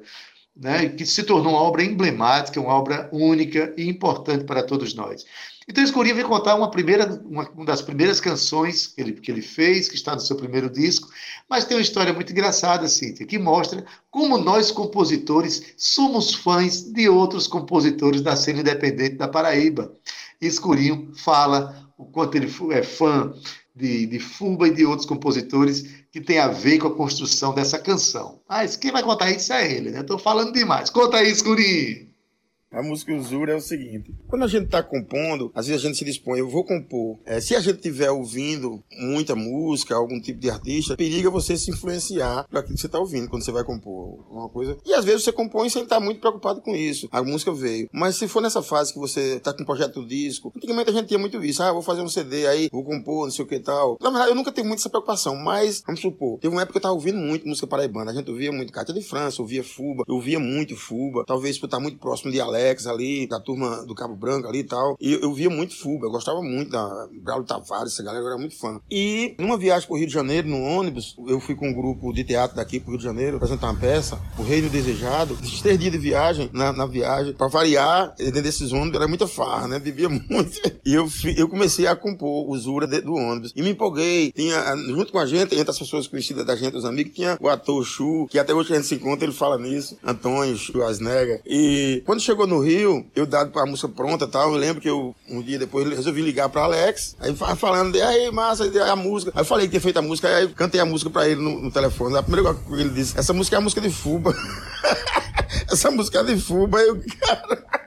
né, que se tornou uma obra emblemática, uma obra única e importante para todos nós. Então, Escurinho vem contar uma, primeira, uma, uma, das primeiras canções que ele, que ele fez, que está no seu primeiro disco, mas tem uma história muito engraçada, Cíntia, que mostra como nós, compositores, somos fãs de outros compositores da cena independente da Paraíba. Escurinho fala o quanto ele é fã de, de Fuba e de outros compositores que tem a ver com a construção dessa canção. Mas quem vai contar isso é ele, né? Estou falando demais. Conta aí, Escurinho! A música usura é o seguinte: quando a gente está compondo, às vezes a gente se dispõe, eu vou compor. É, se a gente estiver ouvindo muita música, algum tipo de artista, periga você se influenciar por aquilo que você está ouvindo quando você vai compor uma coisa. E às vezes você compõe sem estar muito preocupado com isso. A música veio. Mas se for nessa fase que você está com um projeto do disco, antigamente a gente tinha muito isso. Ah, vou fazer um CD aí, vou compor, não sei o que tal. Na verdade, eu nunca tive muito essa preocupação, mas vamos supor, teve uma época que eu estava ouvindo muito música paraibana. A gente ouvia muito Cátia de França, ouvia Fuba, eu ouvia muito Fuba, talvez por estar muito próximo de Alex Ali, da turma do Cabo Branco ali e tal. E eu via muito Fuba, eu gostava muito da Galo Tavares, essa galera, era muito fã. E numa viagem pro Rio de Janeiro, no ônibus, eu fui com um grupo de teatro daqui pro Rio de Janeiro, apresentar uma peça, O Reino Desejado. Três dias de viagem, na, na viagem, pra variar, dentro desses ônibus, era muita farra, né? Bebia muito. E eu, eu comecei a compor o Zura do ônibus. E me empolguei. Tinha, junto com a gente, entre as pessoas conhecidas da gente, os amigos, tinha o ator Chu, que até hoje a gente se encontra, ele fala nisso, Antônio Schwarzenegger. E quando chegou no Rio, eu dado a música pronta e tal, eu lembro que eu, um dia depois, resolvi ligar pra Alex, aí falando, aí, massa, a música. Aí eu falei que tinha feito a música, aí cantei a música pra ele no, no telefone. A primeira coisa que ele disse, essa música é a música de Fuba. essa música é de Fuba, aí eu, cara...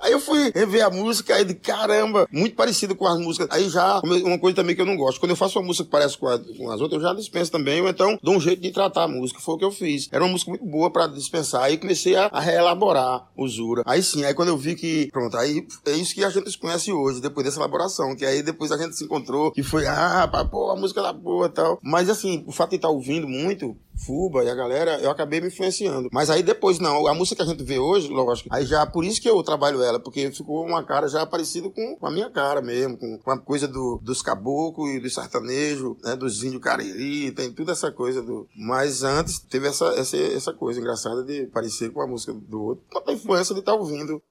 Aí eu fui rever a música aí de caramba, muito parecido com as músicas. Aí já, uma coisa também que eu não gosto, quando eu faço uma música que parece com, a, com as outras, eu já dispenso também, ou então dou um jeito de tratar a música. Foi o que eu fiz. Era uma música muito boa para dispensar. Aí comecei a, a reelaborar o Zura. Aí sim, aí quando eu vi que, pronto, aí é isso que a gente se conhece hoje, depois dessa elaboração, que aí depois a gente se encontrou, que foi, ah, pô, a música da boa e tal. Mas assim, o fato de estar ouvindo muito, Fuba e a galera, eu acabei me influenciando. Mas aí depois, não, a música que a gente vê hoje, lógico, aí já, por isso que eu trabalho ela, porque ficou uma cara já parecida com, a minha cara mesmo, com, com a coisa do, dos caboclos e do sertanejo, né, dos índios cariri, tem tudo essa coisa do... Mas antes teve essa, essa, essa coisa engraçada de parecer com a música do outro, com a influência de estar tá ouvindo.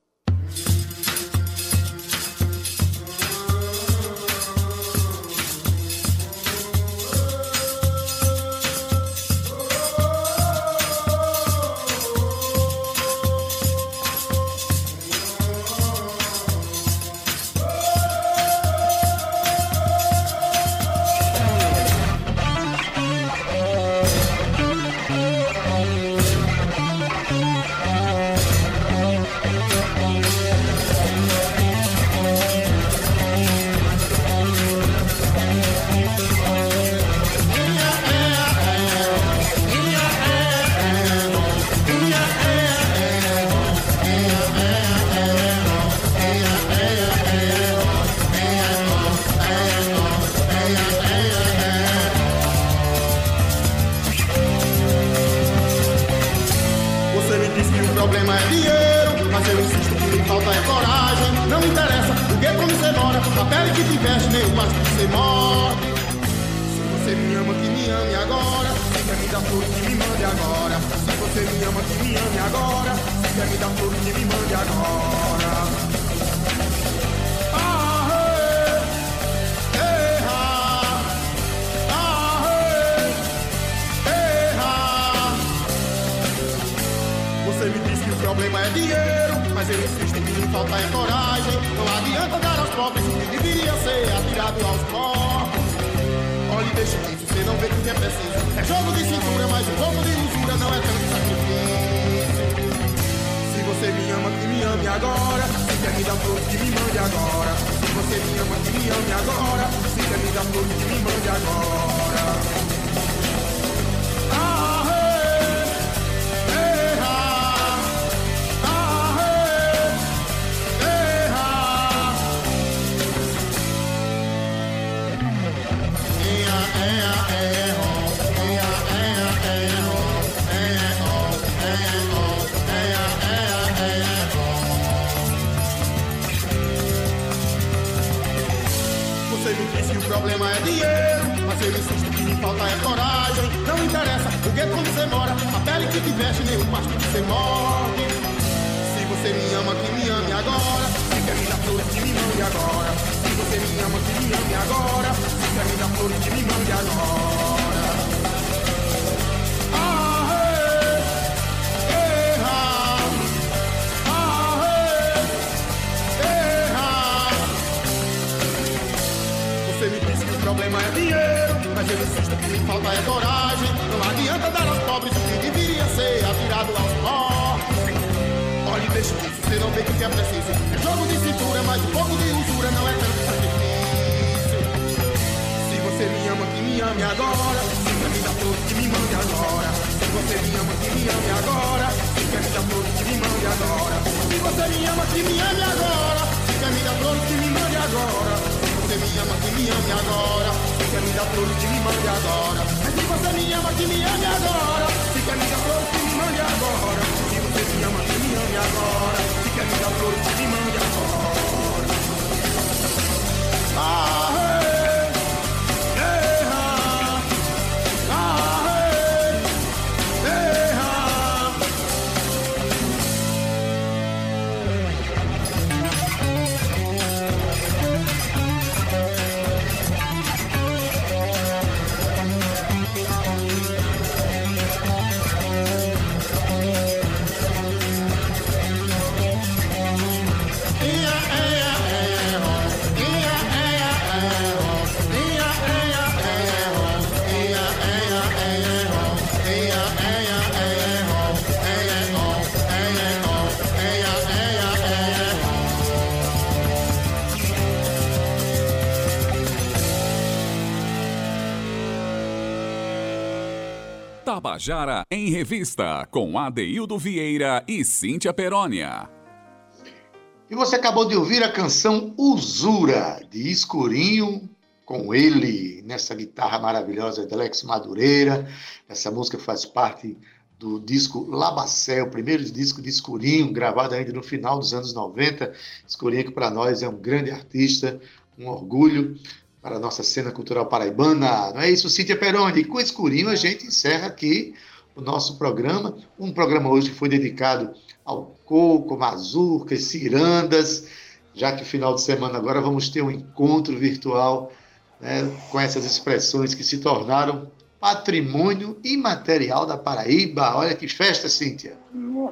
Agora. Se quer me dar flores, que me mande agora. Ah, hey, ah. Você me diz que o problema é dinheiro, mas eu insisto que me falta é coragem. Não adianta dar aos pobres o que deveria ser atirado aos pobres. Olhe, deixa disso, você não vê que o que é preciso. É jogo de cintura, mas um pouco de usura não é tanto sacrifício. Você me ama, que me ame agora. Se quer me dar flor, que me mande agora. Se você me ama, que me ame agora. Se quer me dar flor, que me mande agora. Ah, problema é dinheiro, mas eu insisto que me falta é coragem. Não interessa o gueto onde você mora, a pele que te veste, nem o pasto que você morde. Se você me ama, que me ame agora. Se quer me dar flores, que me mande agora. Se você me ama, que me ame agora. Se quer me dar flores, que me mande agora. Insisto que me falta é coragem. Não adianta dar aos pobres o que deveria ser atirado aos mortos. Olhe, deixa disso, você não vê que o é preciso. É jogo de cintura, mas um pouco de usura não é tanto sacrifício. Se você me ama, que me ame agora. Se quer me dar flores, que me mande agora. Se você me ama, que me ame agora. Se quer me dar flores, que me mande agora. Se você me ama, que me ame agora. Se quer me dar flores, que me mande agora. Se você me ama, que me ame agora. Quer me dar flores, que me mande agora. Mas se você me ama, que me ame agora. Quer me dar flores, que me mande agora. Se você me ama, que me ame agora. Quer me dar flores, que me mande agora. Ah, hey, Tabajara em Revista, com Adeildo Vieira e Cíntia Perónia. E você acabou de ouvir a canção Usura, de Escurinho, com ele, nessa guitarra maravilhosa de Alex Madureira. Essa música faz parte do disco Labacel, o primeiro disco de Escurinho, gravado ainda no final dos anos 90. Escurinho, que para nós é um grande artista, um orgulho para a nossa cena cultural paraibana. Não é isso, Cíntia Peroni? Com Escurinho a gente encerra aqui o nosso programa. Um programa hoje que foi dedicado ao coco, mazurcas, cirandas, já que final de semana agora vamos ter um encontro virtual né, com essas expressões que se tornaram patrimônio imaterial da Paraíba. Olha que festa, Cíntia.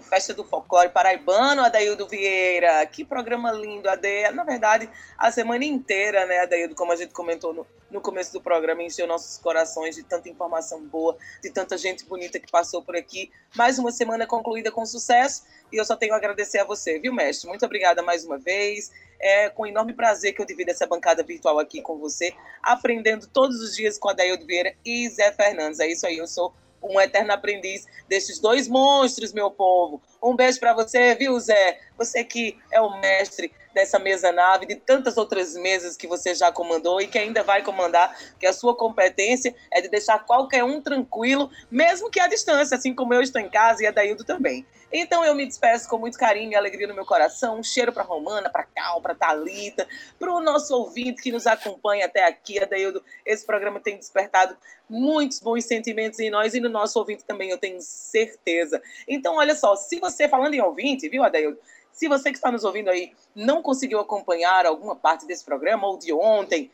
Festa do folclore paraibano, Adaildo Vieira. Que programa lindo, Ade. Na verdade, a semana inteira, né, Adaildo, como a gente comentou no, no começo do programa, encheu nossos corações de tanta informação boa, de tanta gente bonita que passou por aqui. Mais uma semana concluída com sucesso e eu só tenho a agradecer a você, viu, mestre? Muito obrigada mais uma vez. É com enorme prazer que eu divido essa bancada virtual aqui com você, aprendendo todos os dias com Adaildo Vieira e Zé Fernandes. É isso aí, eu sou um eterno aprendiz desses dois monstros, meu povo. Um beijo para você, viu, Zé? Você que é o mestre dessa mesa nave, de tantas outras mesas que você já comandou e que ainda vai comandar, que a sua competência é de deixar qualquer um tranquilo, mesmo que à distância, assim como eu estou em casa e a Daildo também. Então eu me despeço com muito carinho e alegria no meu coração. Um cheiro para Romana, para Cal, para Talita, para o nosso ouvinte que nos acompanha até aqui, Adaildo. Esse programa tem despertado muitos bons sentimentos em nós e no nosso ouvinte também, eu tenho certeza. Então, olha só, se você, falando em ouvinte, viu, Adaildo? Se você que está nos ouvindo aí não conseguiu acompanhar alguma parte desse programa ou de ontem,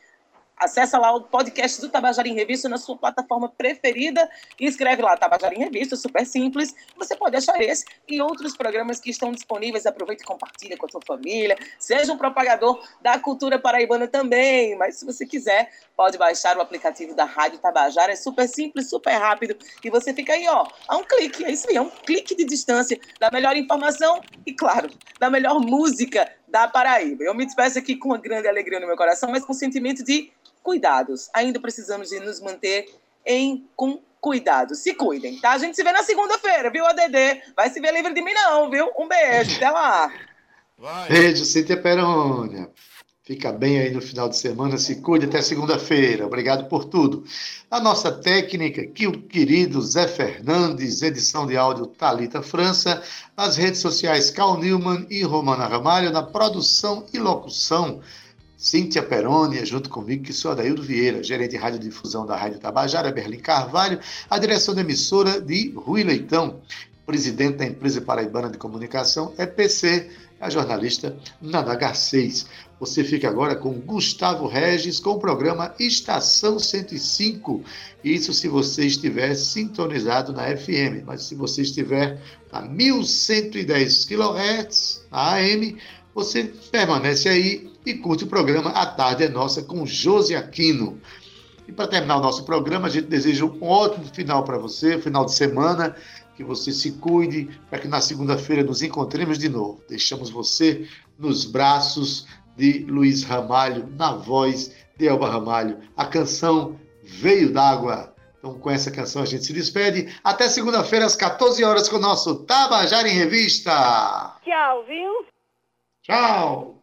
Acesse lá o podcast do Tabajara em Revista na sua plataforma preferida e escreve lá Tabajara em Revista, super simples. Você pode achar esse e outros programas que estão disponíveis. Aproveite e compartilha com a sua família. Seja um propagador da cultura paraibana também. Mas se você quiser, pode baixar o aplicativo da Rádio Tabajara. É super simples, super rápido. E você fica aí, ó, a um clique. É isso aí, é um clique de distância da melhor informação e, claro, da melhor música da Paraíba. Eu me despeço aqui com uma grande alegria no meu coração, mas com sentimento de cuidados. Ainda precisamos de nos manter em com cuidado. Se cuidem, tá? A gente se vê na segunda-feira, viu, ADD? Vai se ver livre de mim não, viu? Um beijo, até lá. Vai. Beijo, Cíntia Perônia. Fica bem aí no final de semana, se cuide até segunda-feira. Obrigado por tudo. A nossa técnica, que o querido Zé Fernandes, edição de áudio Talita França, nas redes sociais Cal Newman e Romana Ramalho, na produção e locução Cíntia Peroni, junto comigo, que sou Adaildo Vieira, gerente de radiodifusão da Rádio Tabajara, Berlim Carvalho, a direção da emissora de Rui Leitão, presidente da empresa paraibana de comunicação, EPC, a jornalista Nada Garcês. Você fica agora com Gustavo Regis com o programa Estação 105. Isso se você estiver sintonizado na FM, mas se você estiver a 1110 kHz, AM, você permanece aí e curte o programa A Tarde é Nossa com Josi Aquino. E para terminar o nosso programa, a gente deseja um ótimo final para você, final de semana, que você se cuide, para que na segunda-feira nos encontremos de novo. Deixamos você nos braços de Luiz Ramalho, na voz de Elba Ramalho. A canção Veio d'Água. Então, com essa canção a gente se despede. Até segunda-feira, às 14 horas, com o nosso Tabajara em Revista. Tchau, viu? Tchau!